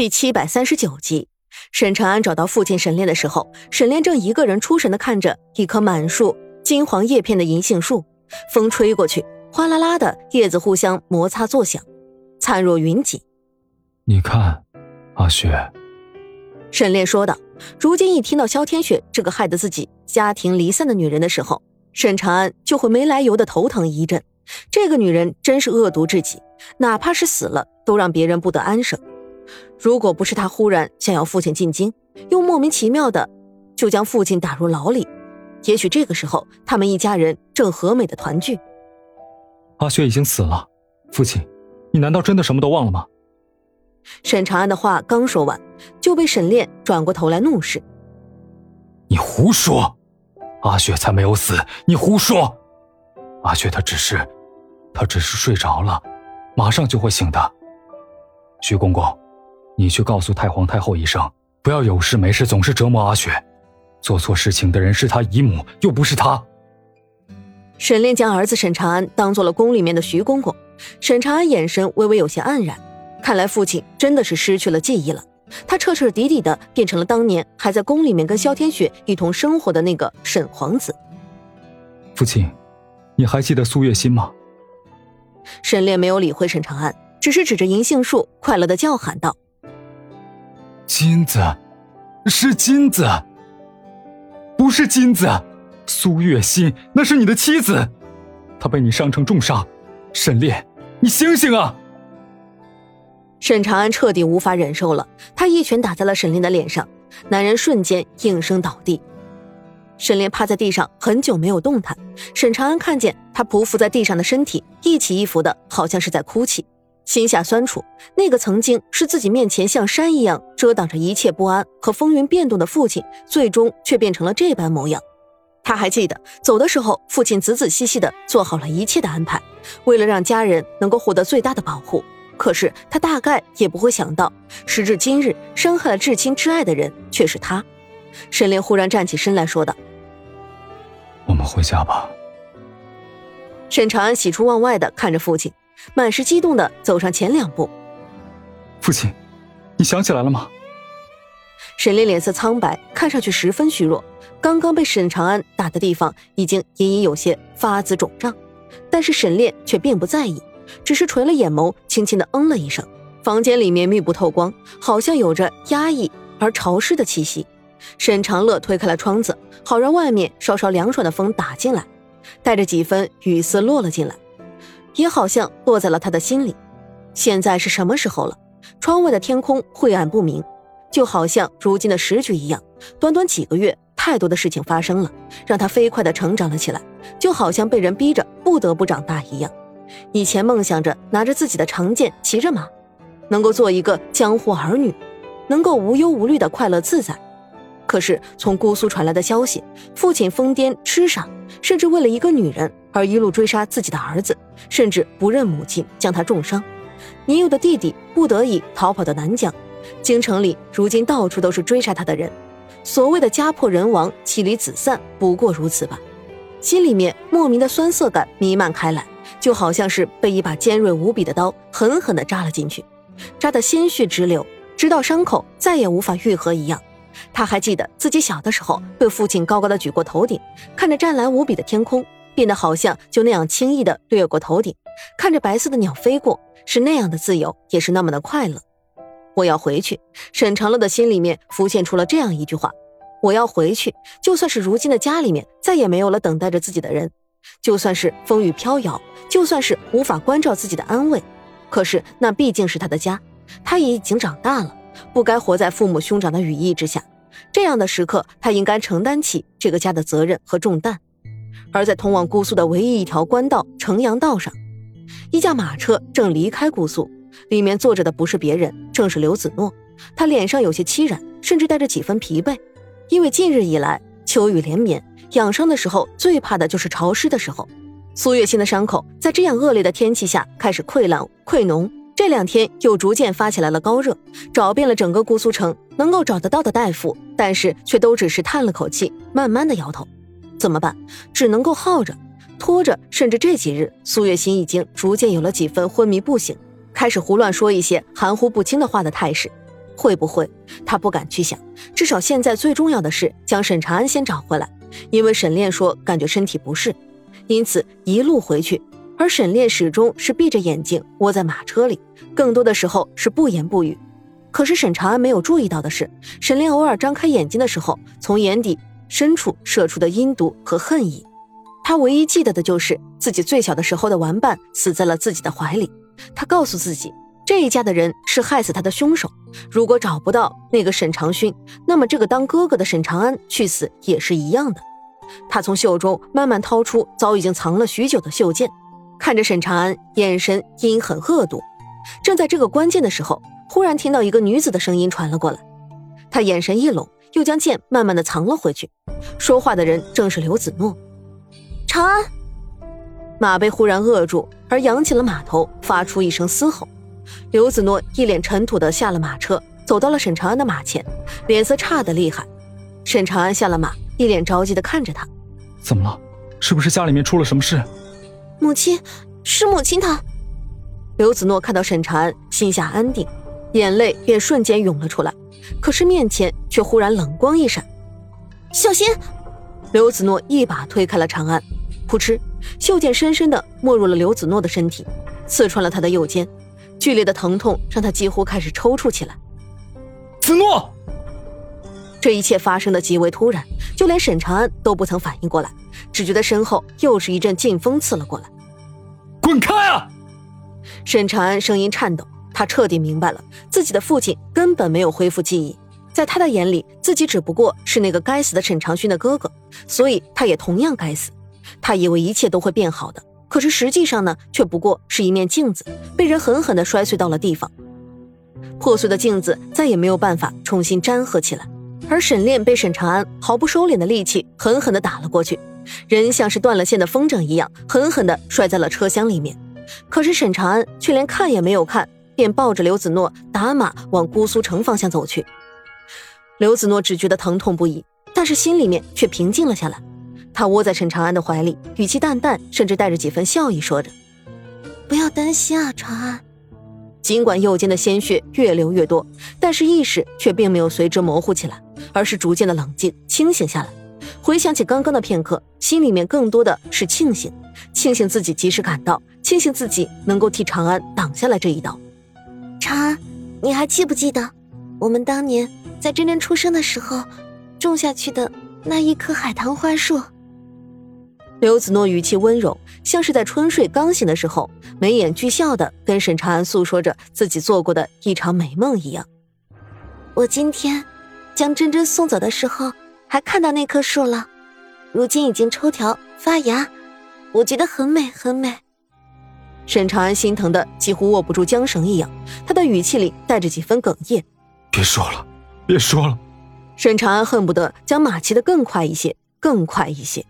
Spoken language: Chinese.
第七百三十九集，沈长安找到父亲沈炼的时候，沈炼正一个人出神的看着一棵满树金黄叶片的银杏树，风吹过去，哗啦啦的叶子互相摩擦作响，灿若云锦。你看，阿雪。沈炼说道。如今一听到萧天雪这个害得自己家庭离散的女人的时候，沈长安就会没来由的头疼一阵。这个女人真是恶毒至极，哪怕是死了，都让别人不得安生。如果不是他忽然想要父亲进京，又莫名其妙的就将父亲打入牢里，也许这个时候他们一家人正和美的团聚。阿雪已经死了，父亲，你难道真的什么都忘了吗？沈长安的话刚说完，就被沈炼转过头来怒视：“你胡说！阿雪才没有死，你胡说！阿雪她只是，她只是睡着了，马上就会醒的。徐公公。”你去告诉太皇太后一声，不要有事没事总是折磨阿雪。做错事情的人是他姨母，又不是他。沈炼将儿子沈长安当做了宫里面的徐公公，沈长安眼神微微有些黯然，看来父亲真的是失去了记忆了。他彻彻底底的变成了当年还在宫里面跟萧天雪一同生活的那个沈皇子。父亲，你还记得苏月心吗？沈炼没有理会沈长安，只是指着银杏树，快乐的叫喊道。金子，是金子，不是金子。苏月心，那是你的妻子，她被你伤成重伤。沈炼，你醒醒啊！沈长安彻底无法忍受了，他一拳打在了沈炼的脸上，男人瞬间应声倒地。沈炼趴在地上很久没有动弹，沈长安看见他匍匐在地上的身体一起一伏的，好像是在哭泣。心下酸楚，那个曾经是自己面前像山一样遮挡着一切不安和风云变动的父亲，最终却变成了这般模样。他还记得走的时候，父亲仔仔细细的做好了一切的安排，为了让家人能够获得最大的保护。可是他大概也不会想到，时至今日，伤害了至亲至爱的人却是他。沈炼忽然站起身来说道：“我们回家吧。”沈长安喜出望外的看着父亲。满是激动的走上前两步，父亲，你想起来了吗？沈炼脸色苍白，看上去十分虚弱。刚刚被沈长安打的地方已经隐隐有些发紫肿胀，但是沈炼却并不在意，只是垂了眼眸，轻轻的嗯了一声。房间里面密不透光，好像有着压抑而潮湿的气息。沈长乐推开了窗子，好让外面稍稍凉爽的风打进来，带着几分雨丝落了进来。也好像落在了他的心里。现在是什么时候了？窗外的天空晦暗不明，就好像如今的时局一样。短短几个月，太多的事情发生了，让他飞快的成长了起来，就好像被人逼着不得不长大一样。以前梦想着拿着自己的长剑，骑着马，能够做一个江湖儿女，能够无忧无虑的快乐自在。可是从姑苏传来的消息，父亲疯癫痴傻，甚至为了一个女人而一路追杀自己的儿子，甚至不认母亲，将他重伤。年幼的弟弟不得已逃跑到南疆，京城里如今到处都是追杀他的人。所谓的家破人亡、妻离子散，不过如此吧。心里面莫名的酸涩感弥漫开来，就好像是被一把尖锐无比的刀狠狠地扎了进去，扎得鲜血直流，直到伤口再也无法愈合一样。他还记得自己小的时候被父亲高高的举过头顶，看着湛蓝无比的天空，变得好像就那样轻易的掠过头顶，看着白色的鸟飞过，是那样的自由，也是那么的快乐。我要回去。沈长乐的心里面浮现出了这样一句话：我要回去。就算是如今的家里面再也没有了等待着自己的人，就算是风雨飘摇，就算是无法关照自己的安慰，可是那毕竟是他的家，他也已经长大了。不该活在父母兄长的羽翼之下，这样的时刻，他应该承担起这个家的责任和重担。而在通往姑苏的唯一一条官道城阳道上，一架马车正离开姑苏，里面坐着的不是别人，正是刘子诺。他脸上有些凄然，甚至带着几分疲惫，因为近日以来秋雨连绵，养伤的时候最怕的就是潮湿的时候。苏月心的伤口在这样恶劣的天气下开始溃烂溃脓。这两天又逐渐发起来了高热，找遍了整个姑苏城能够找得到的大夫，但是却都只是叹了口气，慢慢的摇头。怎么办？只能够耗着，拖着。甚至这几日，苏月心已经逐渐有了几分昏迷不醒，开始胡乱说一些含糊不清的话的态势。会不会？他不敢去想。至少现在最重要的是将沈长安先找回来，因为沈炼说感觉身体不适，因此一路回去。而沈炼始终是闭着眼睛窝在马车里，更多的时候是不言不语。可是沈长安没有注意到的是，沈炼偶尔张开眼睛的时候，从眼底深处射出的阴毒和恨意。他唯一记得的就是自己最小的时候的玩伴死在了自己的怀里。他告诉自己，这一家的人是害死他的凶手。如果找不到那个沈长勋，那么这个当哥哥的沈长安去死也是一样的。他从袖中慢慢掏出早已经藏了许久的袖剑。看着沈长安，眼神阴狠恶毒。正在这个关键的时候，忽然听到一个女子的声音传了过来。他眼神一拢，又将剑慢慢的藏了回去。说话的人正是刘子诺。长安，马被忽然扼住，而扬起了马头，发出一声嘶吼。刘子诺一脸尘土的下了马车，走到了沈长安的马前，脸色差的厉害。沈长安下了马，一脸着急的看着他。怎么了？是不是家里面出了什么事？母亲，是母亲她。刘子诺看到沈长安，心下安定，眼泪便瞬间涌了出来。可是面前却忽然冷光一闪，小心！刘子诺一把推开了长安，扑哧，袖剑深深的没入了刘子诺的身体，刺穿了他的右肩，剧烈的疼痛让他几乎开始抽搐起来。子诺，这一切发生的极为突然，就连沈长安都不曾反应过来。只觉得身后又是一阵劲风刺了过来，滚开啊！沈长安声音颤抖，他彻底明白了自己的父亲根本没有恢复记忆，在他的眼里，自己只不过是那个该死的沈长勋的哥哥，所以他也同样该死。他以为一切都会变好的，可是实际上呢，却不过是一面镜子，被人狠狠地摔碎到了地方。破碎的镜子再也没有办法重新粘合起来，而沈炼被沈长安毫不收敛的力气狠狠地打了过去。人像是断了线的风筝一样，狠狠地摔在了车厢里面。可是沈长安却连看也没有看，便抱着刘子诺打马往姑苏城方向走去。刘子诺只觉得疼痛不已，但是心里面却平静了下来。他窝在沈长安的怀里，语气淡淡，甚至带着几分笑意，说着：“不要担心啊，长安。”尽管右肩的鲜血越流越多，但是意识却并没有随之模糊起来，而是逐渐的冷静清醒下来。回想起刚刚的片刻，心里面更多的是庆幸，庆幸自己及时赶到，庆幸自己能够替长安挡下来这一刀。长安，你还记不记得，我们当年在真真出生的时候，种下去的那一棵海棠花树？刘子诺语气温柔，像是在春睡刚醒的时候，眉眼俱笑的跟沈长安诉说着自己做过的一场美梦一样。我今天将真真送走的时候。还看到那棵树了，如今已经抽条发芽，我觉得很美很美。沈长安心疼的几乎握不住缰绳一样，他的语气里带着几分哽咽。别说了，别说了。沈长安恨不得将马骑得更快一些，更快一些。